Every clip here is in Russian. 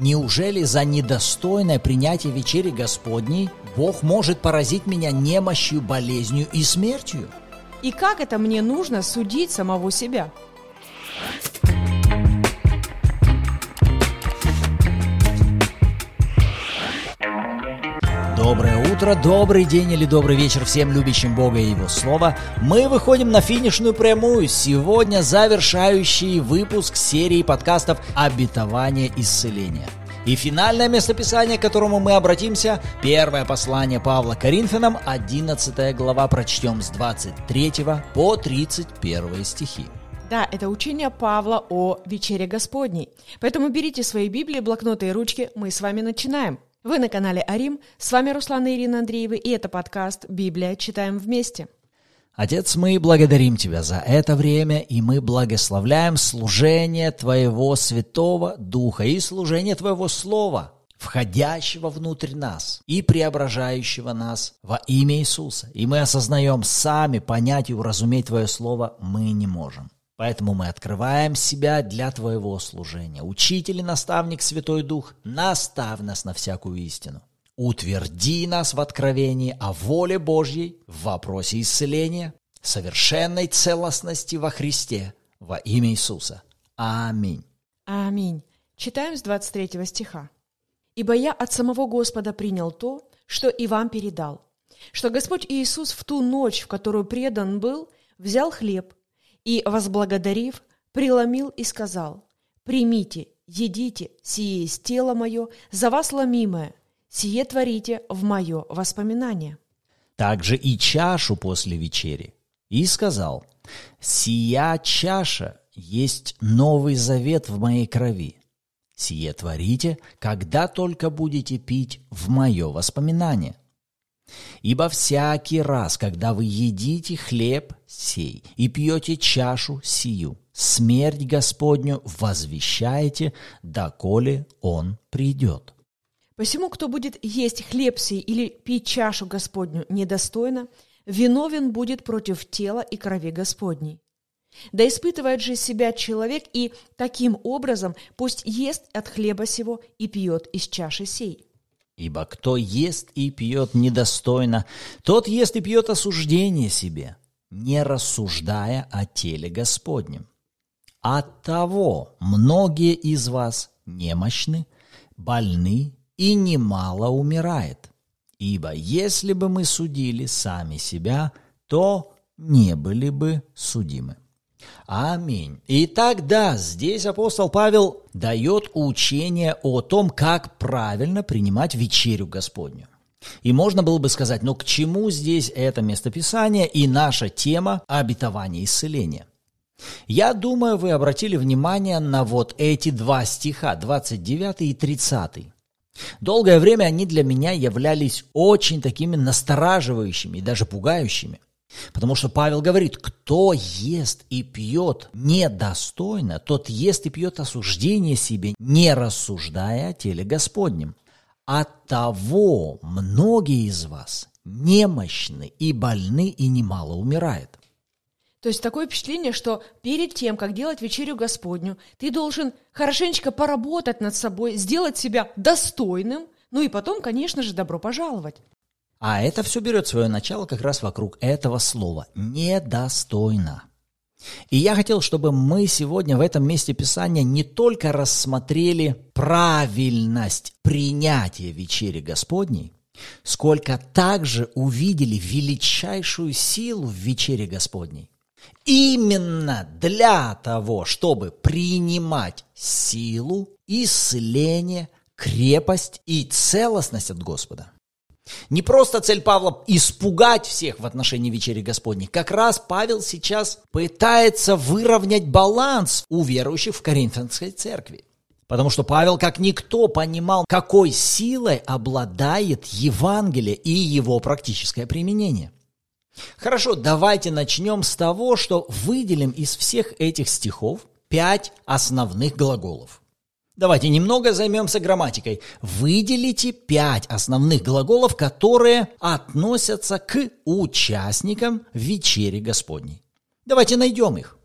Неужели за недостойное принятие вечери Господней Бог может поразить меня немощью, болезнью и смертью? И как это мне нужно судить самого себя? Доброе утро, добрый день или добрый вечер всем любящим Бога и Его Слово. Мы выходим на финишную прямую. Сегодня завершающий выпуск серии подкастов «Обетование исцеления». И финальное местописание, к которому мы обратимся, первое послание Павла Коринфянам, 11 глава, прочтем с 23 по 31 стихи. Да, это учение Павла о вечере Господней. Поэтому берите свои Библии, блокноты и ручки, мы с вами начинаем. Вы на канале Арим, с вами Руслан и Ирина Андреевы, и это подкаст «Библия. Читаем вместе». Отец, мы благодарим Тебя за это время, и мы благословляем служение Твоего Святого Духа и служение Твоего Слова, входящего внутрь нас и преображающего нас во имя Иисуса. И мы осознаем, сами понять и уразуметь Твое Слово мы не можем. Поэтому мы открываем себя для Твоего служения. Учитель и наставник Святой Дух, наставь нас на всякую истину. Утверди нас в откровении о воле Божьей в вопросе исцеления, совершенной целостности во Христе, во имя Иисуса. Аминь. Аминь. Читаем с 23 стиха. «Ибо я от самого Господа принял то, что и вам передал, что Господь Иисус в ту ночь, в которую предан был, взял хлеб, и, возблагодарив, преломил и сказал, «Примите, едите, сие есть тело мое, за вас ломимое, сие творите в мое воспоминание». Также и чашу после вечери. И сказал, «Сия чаша есть новый завет в моей крови. Сие творите, когда только будете пить в мое воспоминание. Ибо всякий раз, когда вы едите хлеб сей и пьете чашу сию, смерть Господню возвещаете, доколе Он придет. Посему, кто будет есть хлеб сей или пить чашу Господню недостойно, виновен будет против тела и крови Господней. Да испытывает же себя человек, и таким образом пусть ест от хлеба сего и пьет из чаши сей. Ибо кто ест и пьет недостойно, тот ест и пьет осуждение себе, не рассуждая о теле Господнем. От того многие из вас немощны, больны и немало умирает. Ибо если бы мы судили сами себя, то не были бы судимы. Аминь. Итак, да, здесь апостол Павел дает учение о том, как правильно принимать вечерю Господню. И можно было бы сказать, ну к чему здесь это местописание и наша тема обетования исцеления? Я думаю, вы обратили внимание на вот эти два стиха, 29 и 30. Долгое время они для меня являлись очень такими настораживающими и даже пугающими. Потому что Павел говорит, кто ест и пьет недостойно, тот ест и пьет осуждение себе, не рассуждая о теле Господнем. От того многие из вас немощны и больны и немало умирает. То есть такое впечатление, что перед тем, как делать вечерю Господню, ты должен хорошенечко поработать над собой, сделать себя достойным, ну и потом, конечно же, добро пожаловать. А это все берет свое начало как раз вокруг этого слова «недостойно». И я хотел, чтобы мы сегодня в этом месте Писания не только рассмотрели правильность принятия вечери Господней, сколько также увидели величайшую силу в вечере Господней. Именно для того, чтобы принимать силу, исцеление, крепость и целостность от Господа. Не просто цель Павла испугать всех в отношении вечери Господней. Как раз Павел сейчас пытается выровнять баланс у верующих в Коринфянской церкви. Потому что Павел, как никто, понимал, какой силой обладает Евангелие и его практическое применение. Хорошо, давайте начнем с того, что выделим из всех этих стихов пять основных глаголов. Давайте немного займемся грамматикой. Выделите пять основных глаголов, которые относятся к участникам вечери Господней. Давайте найдем их.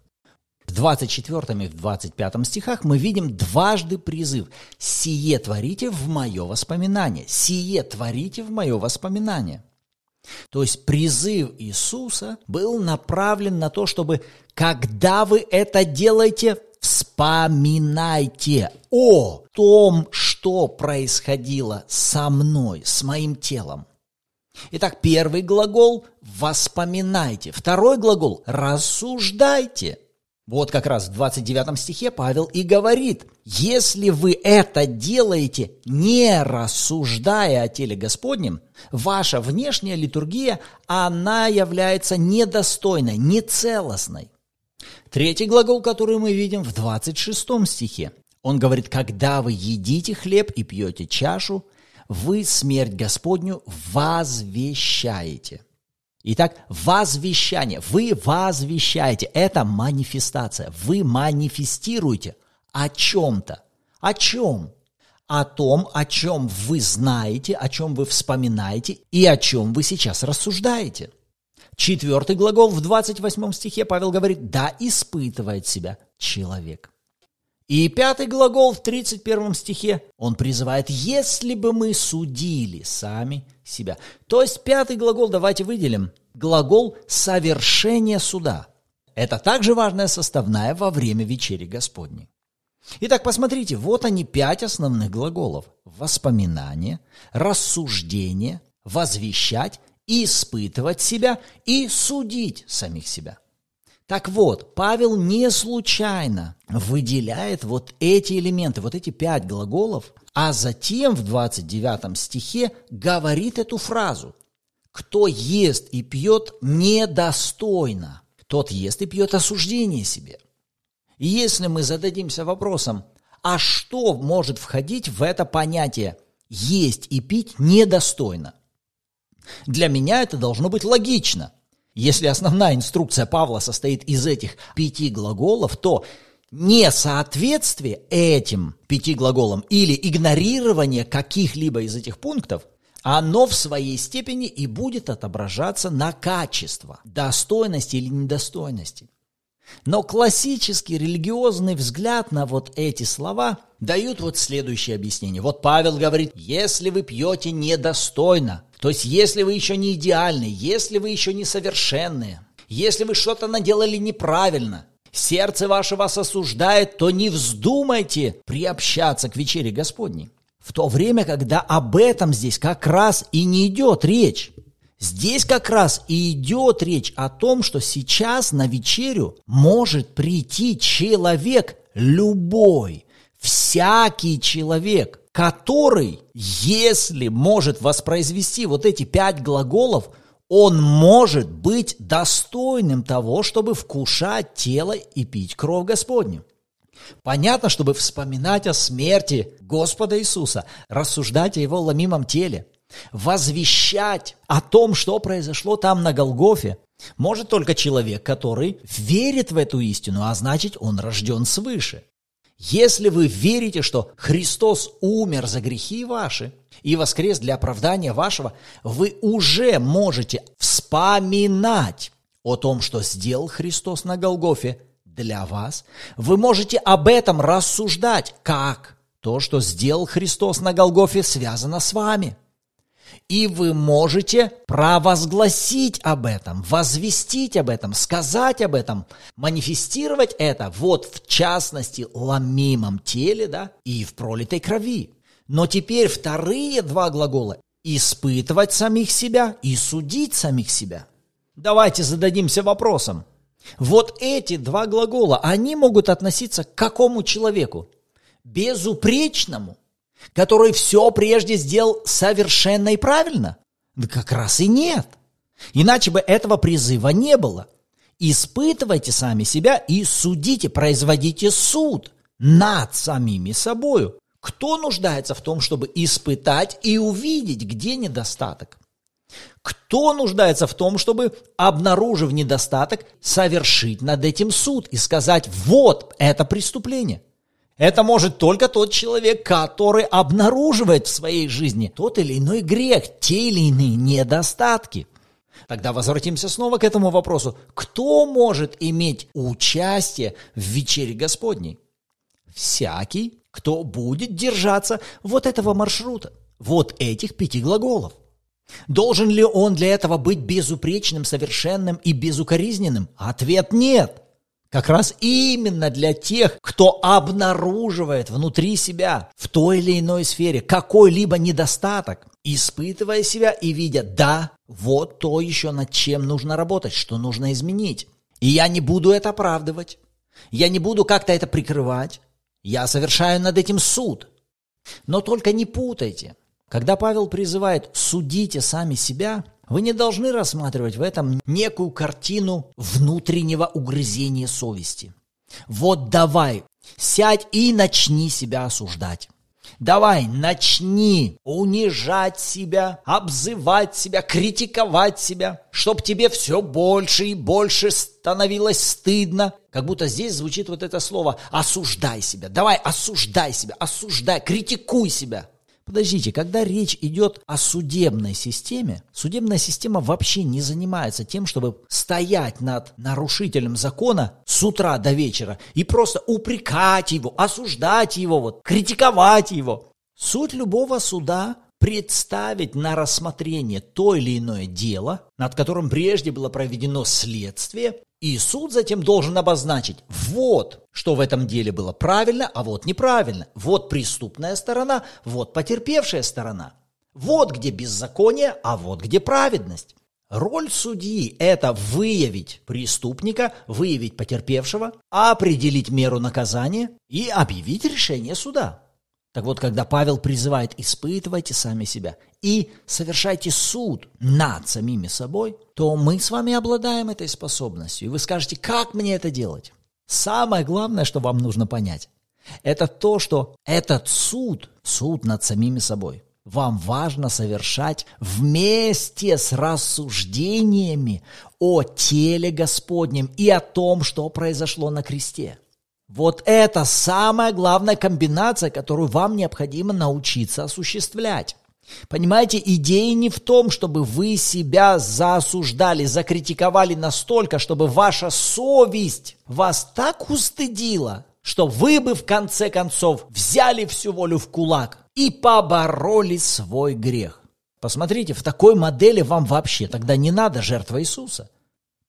В 24 и в 25 стихах мы видим дважды призыв «Сие творите в мое воспоминание», «Сие творите в мое воспоминание». То есть призыв Иисуса был направлен на то, чтобы когда вы это делаете, вспоминайте о том, что происходило со мной, с моим телом. Итак, первый глагол – воспоминайте. Второй глагол – рассуждайте. Вот как раз в 29 стихе Павел и говорит, если вы это делаете, не рассуждая о теле Господнем, ваша внешняя литургия, она является недостойной, нецелостной. Третий глагол, который мы видим в 26 стихе, он говорит, когда вы едите хлеб и пьете чашу, вы смерть Господню возвещаете. Итак, возвещание. Вы возвещаете. Это манифестация. Вы манифестируете о чем-то. О чем? О том, о чем вы знаете, о чем вы вспоминаете и о чем вы сейчас рассуждаете. Четвертый глагол в 28 стихе Павел говорит «да испытывает себя человек». И пятый глагол в 31 стихе, он призывает «если бы мы судили сами себя». То есть пятый глагол давайте выделим. Глагол «совершение суда». Это также важная составная во время вечери Господней. Итак, посмотрите, вот они пять основных глаголов. Воспоминание, рассуждение, возвещать, испытывать себя и судить самих себя. Так вот, Павел не случайно выделяет вот эти элементы, вот эти пять глаголов, а затем в 29 стихе говорит эту фразу. «Кто ест и пьет недостойно, тот ест и пьет осуждение себе». И если мы зададимся вопросом, а что может входить в это понятие «есть и пить недостойно»? Для меня это должно быть логично. Если основная инструкция Павла состоит из этих пяти глаголов, то несоответствие этим пяти глаголам или игнорирование каких-либо из этих пунктов, оно в своей степени и будет отображаться на качество, достойности или недостойности. Но классический религиозный взгляд на вот эти слова дают вот следующее объяснение. Вот Павел говорит, если вы пьете недостойно, то есть если вы еще не идеальны, если вы еще не совершенные, если вы что-то наделали неправильно, сердце ваше вас осуждает, то не вздумайте приобщаться к вечере Господней. В то время, когда об этом здесь как раз и не идет речь. Здесь как раз и идет речь о том, что сейчас на вечерю может прийти человек любой, всякий человек, который, если может воспроизвести вот эти пять глаголов, он может быть достойным того, чтобы вкушать тело и пить кровь Господню. Понятно, чтобы вспоминать о смерти Господа Иисуса, рассуждать о Его ломимом теле, возвещать о том, что произошло там на Голгофе, может только человек, который верит в эту истину, а значит, он рожден свыше. Если вы верите, что Христос умер за грехи ваши и воскрес для оправдания вашего, вы уже можете вспоминать о том, что сделал Христос на Голгофе для вас. Вы можете об этом рассуждать, как то, что сделал Христос на Голгофе, связано с вами – и вы можете провозгласить об этом, возвестить об этом, сказать об этом, манифестировать это вот в частности ломимом теле да, и в пролитой крови. Но теперь вторые два глагола – испытывать самих себя и судить самих себя. Давайте зададимся вопросом. Вот эти два глагола, они могут относиться к какому человеку? Безупречному – который все прежде сделал совершенно и правильно? Да как раз и нет. Иначе бы этого призыва не было. Испытывайте сами себя и судите, производите суд над самими собою. Кто нуждается в том, чтобы испытать и увидеть, где недостаток? Кто нуждается в том, чтобы, обнаружив недостаток, совершить над этим суд и сказать, вот это преступление – это может только тот человек, который обнаруживает в своей жизни тот или иной грех, те или иные недостатки. Тогда возвратимся снова к этому вопросу. Кто может иметь участие в вечере Господней? Всякий, кто будет держаться вот этого маршрута, вот этих пяти глаголов. Должен ли он для этого быть безупречным, совершенным и безукоризненным? Ответ нет. Как раз именно для тех, кто обнаруживает внутри себя в той или иной сфере какой-либо недостаток, испытывая себя и видя, да, вот то еще над чем нужно работать, что нужно изменить. И я не буду это оправдывать. Я не буду как-то это прикрывать. Я совершаю над этим суд. Но только не путайте. Когда Павел призывает «судите сами себя», вы не должны рассматривать в этом некую картину внутреннего угрызения совести. Вот давай, сядь и начни себя осуждать. Давай, начни унижать себя, обзывать себя, критиковать себя, чтоб тебе все больше и больше становилось стыдно. Как будто здесь звучит вот это слово «осуждай себя». Давай, осуждай себя, осуждай, критикуй себя. Подождите, когда речь идет о судебной системе, судебная система вообще не занимается тем, чтобы стоять над нарушителем закона с утра до вечера и просто упрекать его, осуждать его, вот, критиковать его. Суть любого суда представить на рассмотрение то или иное дело, над которым прежде было проведено следствие, и суд затем должен обозначить, вот, что в этом деле было правильно, а вот неправильно. Вот преступная сторона, вот потерпевшая сторона. Вот где беззаконие, а вот где праведность. Роль судьи – это выявить преступника, выявить потерпевшего, определить меру наказания и объявить решение суда. Так вот, когда Павел призывает «испытывайте сами себя» и совершайте суд над самими собой, то мы с вами обладаем этой способностью. И вы скажете, как мне это делать? Самое главное, что вам нужно понять, это то, что этот суд, суд над самими собой, вам важно совершать вместе с рассуждениями о теле Господнем и о том, что произошло на кресте – вот это самая главная комбинация, которую вам необходимо научиться осуществлять. Понимаете, идея не в том, чтобы вы себя заосуждали, закритиковали настолько, чтобы ваша совесть вас так устыдила, что вы бы в конце концов взяли всю волю в кулак и побороли свой грех. Посмотрите, в такой модели вам вообще тогда не надо жертва Иисуса.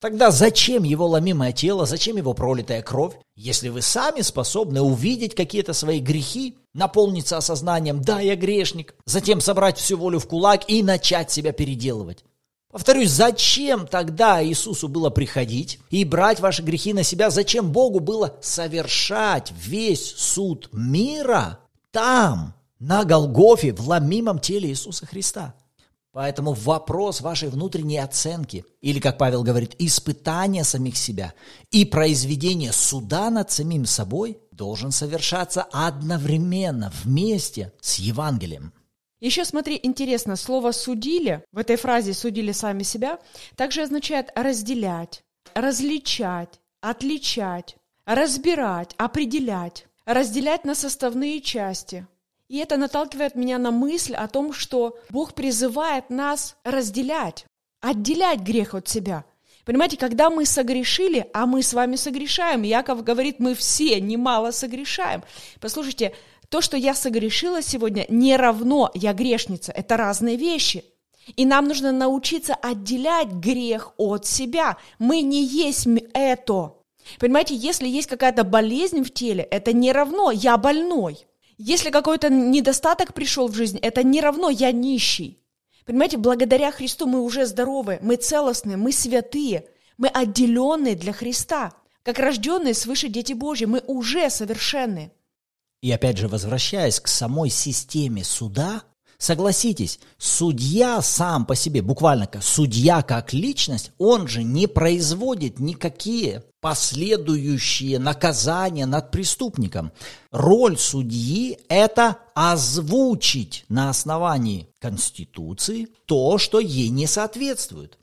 Тогда зачем его ломимое тело, зачем его пролитая кровь, если вы сами способны увидеть какие-то свои грехи, наполниться осознанием «да, я грешник», затем собрать всю волю в кулак и начать себя переделывать? Повторюсь, зачем тогда Иисусу было приходить и брать ваши грехи на себя? Зачем Богу было совершать весь суд мира там, на Голгофе, в ломимом теле Иисуса Христа? Поэтому вопрос вашей внутренней оценки, или, как Павел говорит, испытания самих себя и произведение суда над самим собой должен совершаться одновременно, вместе с Евангелием. Еще смотри, интересно, слово «судили» в этой фразе «судили сами себя» также означает разделять, различать, отличать, разбирать, определять, разделять на составные части – и это наталкивает меня на мысль о том, что Бог призывает нас разделять, отделять грех от себя. Понимаете, когда мы согрешили, а мы с вами согрешаем, Яков говорит, мы все немало согрешаем. Послушайте, то, что я согрешила сегодня, не равно я грешница. Это разные вещи. И нам нужно научиться отделять грех от себя. Мы не есть это. Понимаете, если есть какая-то болезнь в теле, это не равно я больной. Если какой-то недостаток пришел в жизнь, это не равно я нищий. Понимаете, благодаря Христу мы уже здоровы, мы целостные, мы святые, мы отделенные для Христа. Как рожденные свыше дети Божьи, мы уже совершенны. И опять же, возвращаясь к самой системе суда, Согласитесь, судья сам по себе, буквально как судья как личность, он же не производит никакие последующие наказания над преступником. Роль судьи – это озвучить на основании Конституции то, что ей не соответствует.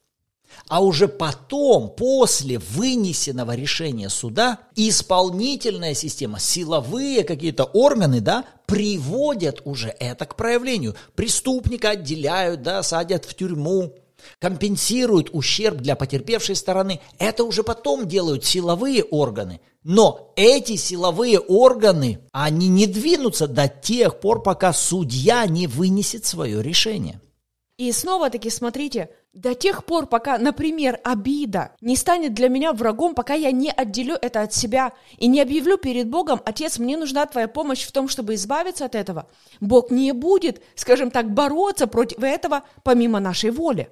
А уже потом, после вынесенного решения суда, исполнительная система, силовые какие-то органы, да, приводят уже это к проявлению. Преступника отделяют, да, садят в тюрьму, компенсируют ущерб для потерпевшей стороны. Это уже потом делают силовые органы. Но эти силовые органы, они не двинутся до тех пор, пока судья не вынесет свое решение. И снова-таки смотрите, до тех пор, пока, например, обида не станет для меня врагом, пока я не отделю это от себя и не объявлю перед Богом, Отец, мне нужна твоя помощь в том, чтобы избавиться от этого, Бог не будет, скажем так, бороться против этого помимо нашей воли.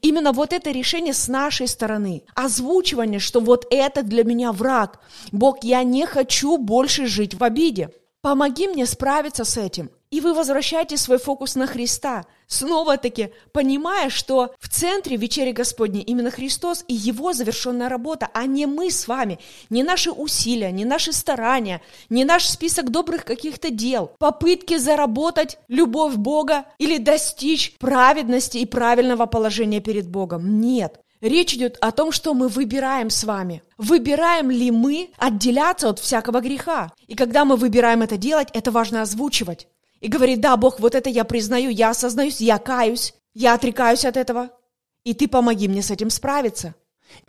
Именно вот это решение с нашей стороны, озвучивание, что вот это для меня враг. Бог, я не хочу больше жить в обиде. Помоги мне справиться с этим. И вы возвращаете свой фокус на Христа, снова-таки понимая, что в центре вечери Господней именно Христос и Его завершенная работа, а не мы с вами, не наши усилия, не наши старания, не наш список добрых каких-то дел, попытки заработать любовь Бога или достичь праведности и правильного положения перед Богом. Нет. Речь идет о том, что мы выбираем с вами. Выбираем ли мы отделяться от всякого греха? И когда мы выбираем это делать, это важно озвучивать и говорит, да, Бог, вот это я признаю, я осознаюсь, я каюсь, я отрекаюсь от этого, и ты помоги мне с этим справиться.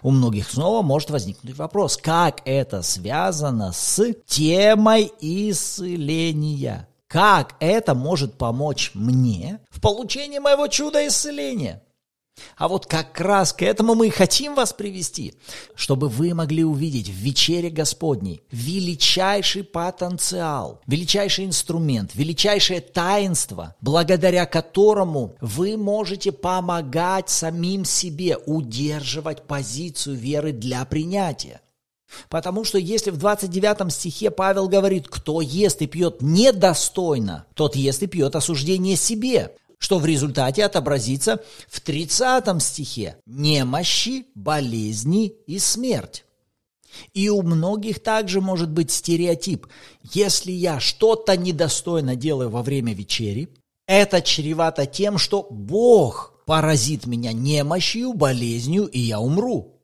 У многих снова может возникнуть вопрос, как это связано с темой исцеления? Как это может помочь мне в получении моего чуда исцеления? А вот как раз к этому мы и хотим вас привести, чтобы вы могли увидеть в вечере Господней величайший потенциал, величайший инструмент, величайшее таинство, благодаря которому вы можете помогать самим себе удерживать позицию веры для принятия. Потому что если в 29 стихе Павел говорит, кто ест и пьет недостойно, тот ест и пьет осуждение себе что в результате отобразится в 30 стихе «немощи, болезни и смерть». И у многих также может быть стереотип. Если я что-то недостойно делаю во время вечери, это чревато тем, что Бог поразит меня немощью, болезнью, и я умру.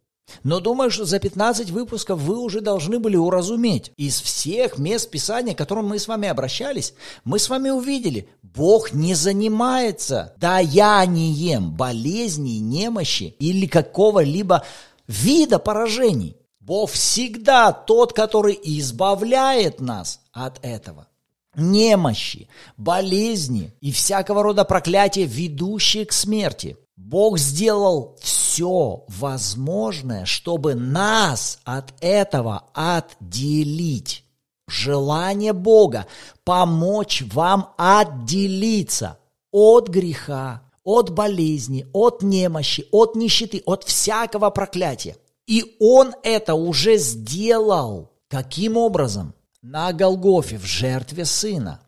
Но думаю, что за 15 выпусков вы уже должны были уразуметь. Из всех мест Писания, к которым мы с вами обращались, мы с вами увидели, Бог не занимается даянием болезней, немощи или какого-либо вида поражений. Бог всегда тот, который избавляет нас от этого немощи, болезни и всякого рода проклятия, ведущие к смерти. Бог сделал все возможное, чтобы нас от этого отделить. Желание Бога помочь вам отделиться от греха, от болезни, от немощи, от нищеты, от всякого проклятия. И Он это уже сделал. Каким образом? На Голгофе в жертве Сына,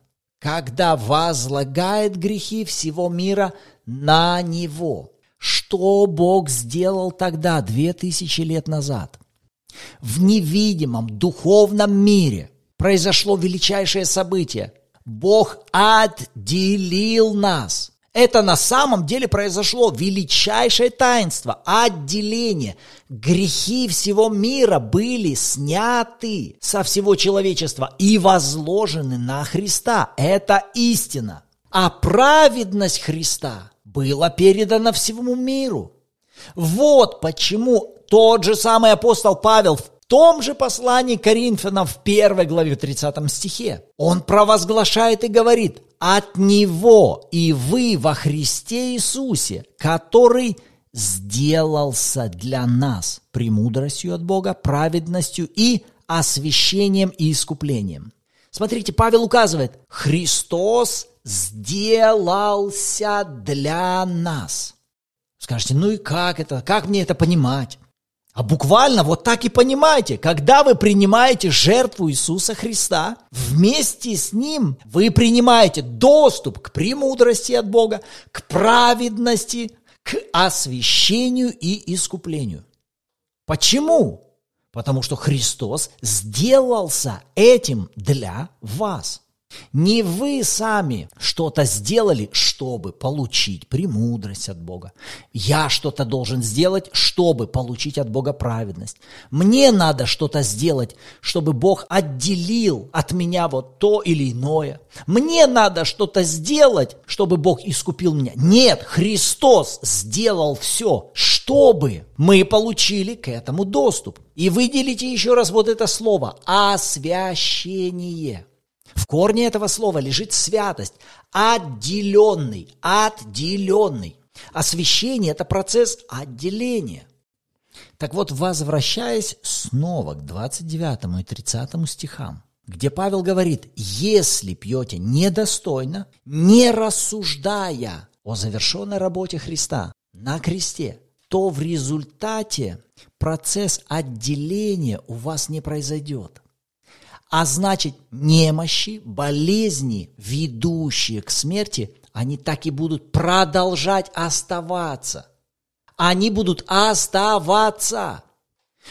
когда возлагает грехи всего мира на Него. Что Бог сделал тогда, две тысячи лет назад? В невидимом духовном мире произошло величайшее событие. Бог отделил нас. Это на самом деле произошло величайшее таинство, отделение. Грехи всего мира были сняты со всего человечества и возложены на Христа. Это истина. А праведность Христа было передано всему миру. Вот почему тот же самый апостол Павел в том же послании Коринфянам в первой главе 30 стихе он провозглашает и говорит, от Него и вы во Христе Иисусе, который сделался для нас премудростью от Бога, праведностью и освящением и искуплением. Смотрите, Павел указывает, Христос сделался для нас. Скажете, ну и как это? Как мне это понимать? А буквально вот так и понимаете, когда вы принимаете жертву Иисуса Христа, вместе с Ним вы принимаете доступ к премудрости от Бога, к праведности, к освящению и искуплению. Почему? Потому что Христос сделался этим для вас. Не вы сами что-то сделали, чтобы получить премудрость от Бога. Я что-то должен сделать, чтобы получить от Бога праведность. Мне надо что-то сделать, чтобы Бог отделил от меня вот то или иное. Мне надо что-то сделать, чтобы Бог искупил меня. Нет, Христос сделал все, чтобы мы получили к этому доступ. И выделите еще раз вот это слово «освящение». В корне этого слова лежит святость, отделенный, отделенный. Освящение – это процесс отделения. Так вот, возвращаясь снова к 29 и 30 стихам, где Павел говорит, если пьете недостойно, не рассуждая о завершенной работе Христа на кресте, то в результате процесс отделения у вас не произойдет. А значит, немощи, болезни, ведущие к смерти, они так и будут продолжать оставаться. Они будут оставаться.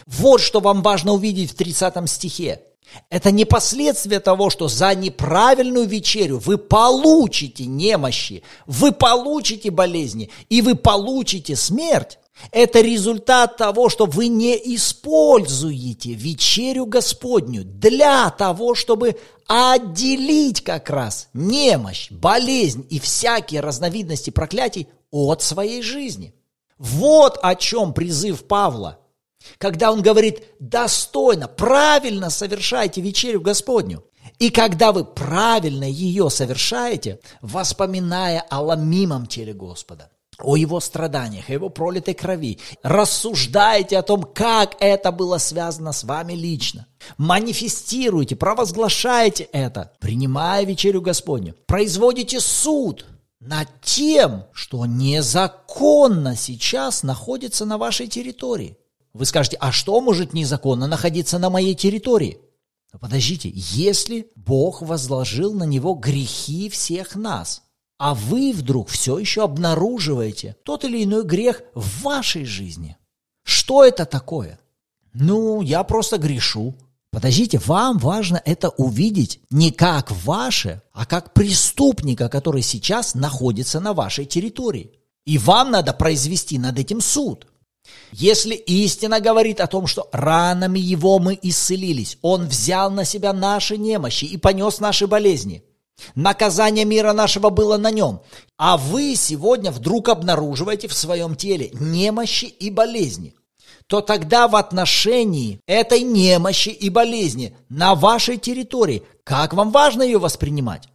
Вот что вам важно увидеть в 30 стихе. Это не последствие того, что за неправильную вечерю вы получите немощи, вы получите болезни и вы получите смерть. Это результат того, что вы не используете вечерю Господню для того, чтобы отделить как раз немощь, болезнь и всякие разновидности проклятий от своей жизни. Вот о чем призыв Павла, когда он говорит достойно, правильно совершайте вечерю Господню. И когда вы правильно ее совершаете, воспоминая о ломимом теле Господа, о его страданиях, о его пролитой крови. Рассуждайте о том, как это было связано с вами лично. Манифестируйте, провозглашайте это, принимая вечерю Господню. Производите суд над тем, что незаконно сейчас находится на вашей территории. Вы скажете, а что может незаконно находиться на моей территории? Подождите, если Бог возложил на него грехи всех нас, а вы вдруг все еще обнаруживаете тот или иной грех в вашей жизни. Что это такое? Ну, я просто грешу. Подождите, вам важно это увидеть не как ваше, а как преступника, который сейчас находится на вашей территории. И вам надо произвести над этим суд. Если истина говорит о том, что ранами его мы исцелились, он взял на себя наши немощи и понес наши болезни – Наказание мира нашего было на нем. А вы сегодня вдруг обнаруживаете в своем теле немощи и болезни. То тогда в отношении этой немощи и болезни на вашей территории, как вам важно ее воспринимать?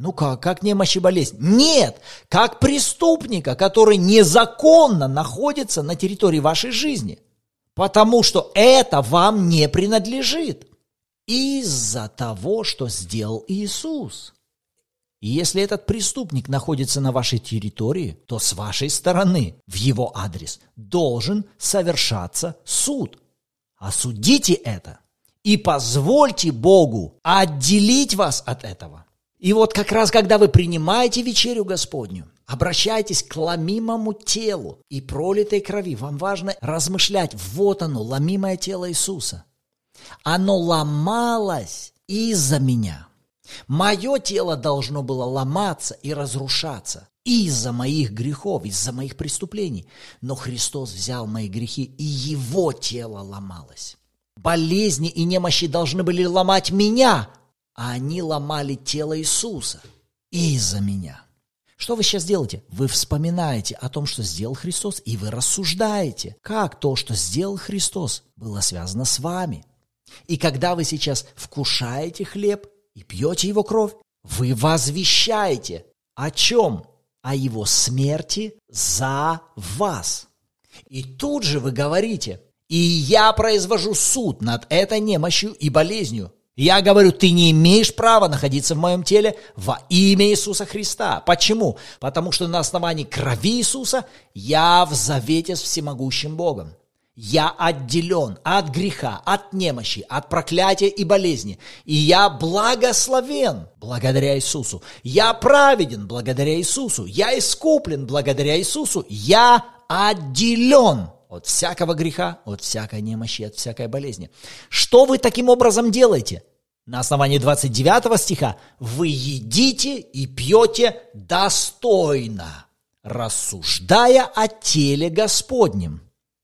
Ну как, как немощь и болезнь? Нет, как преступника, который незаконно находится на территории вашей жизни. Потому что это вам не принадлежит из-за того, что сделал Иисус. И если этот преступник находится на вашей территории, то с вашей стороны в его адрес должен совершаться суд. Осудите это и позвольте Богу отделить вас от этого. И вот как раз, когда вы принимаете вечерю Господню, обращайтесь к ломимому телу и пролитой крови. Вам важно размышлять, вот оно, ломимое тело Иисуса. Оно ломалось из-за меня. Мое тело должно было ломаться и разрушаться из-за моих грехов, из-за моих преступлений. Но Христос взял мои грехи, и Его тело ломалось. Болезни и немощи должны были ломать меня, а они ломали тело Иисуса из-за меня. Что вы сейчас делаете? Вы вспоминаете о том, что сделал Христос, и вы рассуждаете, как то, что сделал Христос, было связано с вами. И когда вы сейчас вкушаете хлеб и пьете его кровь, вы возвещаете о чем? О его смерти за вас. И тут же вы говорите, и я произвожу суд над этой немощью и болезнью. Я говорю, ты не имеешь права находиться в моем теле во имя Иисуса Христа. Почему? Потому что на основании крови Иисуса я в завете с всемогущим Богом. Я отделен от греха, от немощи, от проклятия и болезни. И я благословен благодаря Иисусу. Я праведен благодаря Иисусу. Я искуплен благодаря Иисусу. Я отделен от всякого греха, от всякой немощи, от всякой болезни. Что вы таким образом делаете? На основании 29 стиха «Вы едите и пьете достойно, рассуждая о теле Господнем».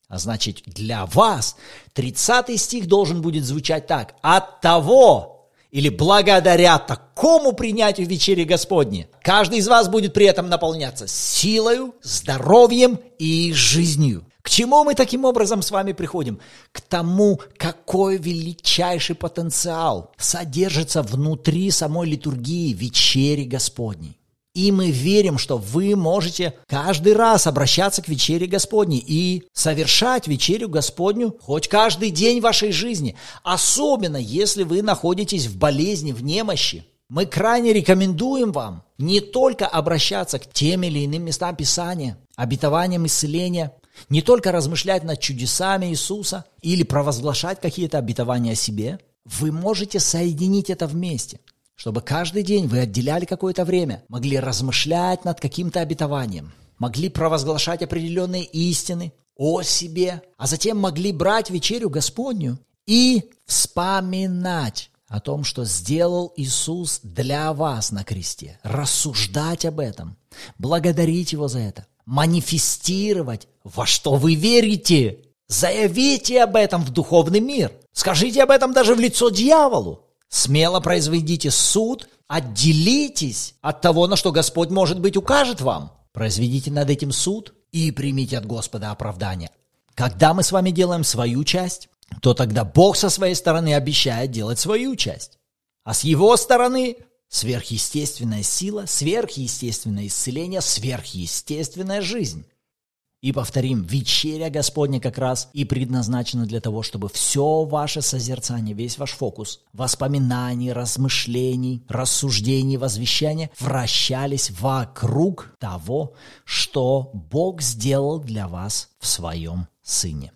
А значит, для вас 30 стих должен будет звучать так. «От того, или благодаря такому принятию вечери Господни, каждый из вас будет при этом наполняться силою, здоровьем и жизнью». К чему мы таким образом с вами приходим? К тому, какой величайший потенциал содержится внутри самой литургии вечери Господней. И мы верим, что вы можете каждый раз обращаться к вечере Господней и совершать вечерю Господню хоть каждый день вашей жизни. Особенно, если вы находитесь в болезни, в немощи. Мы крайне рекомендуем вам не только обращаться к тем или иным местам Писания, обетованиям исцеления, не только размышлять над чудесами Иисуса или провозглашать какие-то обетования о себе, вы можете соединить это вместе, чтобы каждый день вы отделяли какое-то время, могли размышлять над каким-то обетованием, могли провозглашать определенные истины о себе, а затем могли брать вечерю Господню и вспоминать о том, что сделал Иисус для вас на кресте, рассуждать об этом, благодарить Его за это – манифестировать, во что вы верите. Заявите об этом в духовный мир. Скажите об этом даже в лицо дьяволу. Смело произведите суд, отделитесь от того, на что Господь, может быть, укажет вам. Произведите над этим суд и примите от Господа оправдание. Когда мы с вами делаем свою часть, то тогда Бог со своей стороны обещает делать свою часть. А с его стороны Сверхъестественная сила, сверхъестественное исцеление, сверхъестественная жизнь. И повторим, вечеря Господня как раз и предназначена для того, чтобы все ваше созерцание, весь ваш фокус, воспоминаний, размышлений, рассуждений, возвещания вращались вокруг того, что Бог сделал для вас в своем Сыне.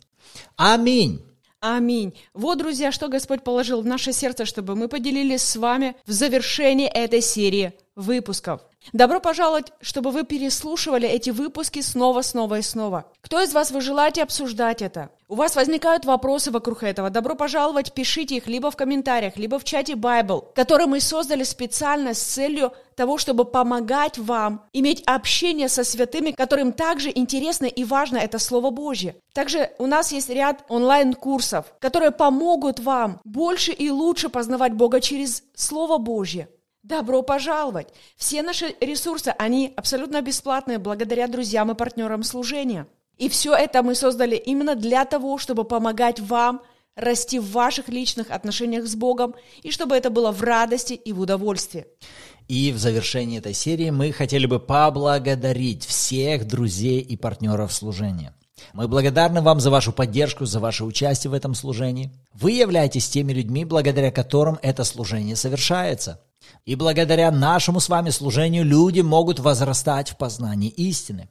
Аминь. Аминь. Вот, друзья, что Господь положил в наше сердце, чтобы мы поделились с вами в завершении этой серии выпусков. Добро пожаловать, чтобы вы переслушивали эти выпуски снова, снова и снова. Кто из вас вы желаете обсуждать это? У вас возникают вопросы вокруг этого. Добро пожаловать, пишите их либо в комментариях, либо в чате Bible, который мы создали специально с целью того, чтобы помогать вам иметь общение со святыми, которым также интересно и важно это Слово Божье. Также у нас есть ряд онлайн-курсов, которые помогут вам больше и лучше познавать Бога через Слово Божье. Добро пожаловать! Все наши ресурсы, они абсолютно бесплатные благодаря друзьям и партнерам служения. И все это мы создали именно для того, чтобы помогать вам расти в ваших личных отношениях с Богом, и чтобы это было в радости и в удовольствии. И в завершении этой серии мы хотели бы поблагодарить всех друзей и партнеров служения. Мы благодарны вам за вашу поддержку, за ваше участие в этом служении. Вы являетесь теми людьми, благодаря которым это служение совершается – и благодаря нашему с вами служению люди могут возрастать в познании истины.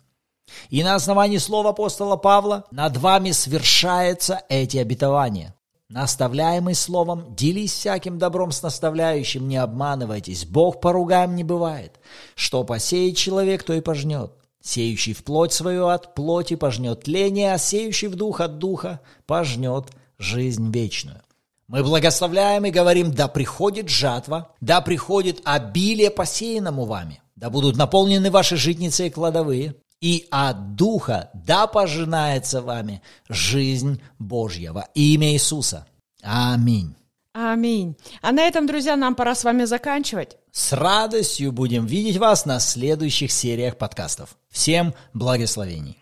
И на основании слова апостола Павла над вами свершаются эти обетования. Наставляемый словом, делись всяким добром с наставляющим, не обманывайтесь, Бог поругаем не бывает. Что посеет человек, то и пожнет. Сеющий в плоть свою от плоти пожнет тление, а сеющий в дух от духа пожнет жизнь вечную. Мы благословляем и говорим, да приходит жатва, да приходит обилие посеянному вами, да будут наполнены ваши житницы и кладовые, и от Духа да пожинается вами жизнь Божья во имя Иисуса. Аминь. Аминь. А на этом, друзья, нам пора с вами заканчивать. С радостью будем видеть вас на следующих сериях подкастов. Всем благословений.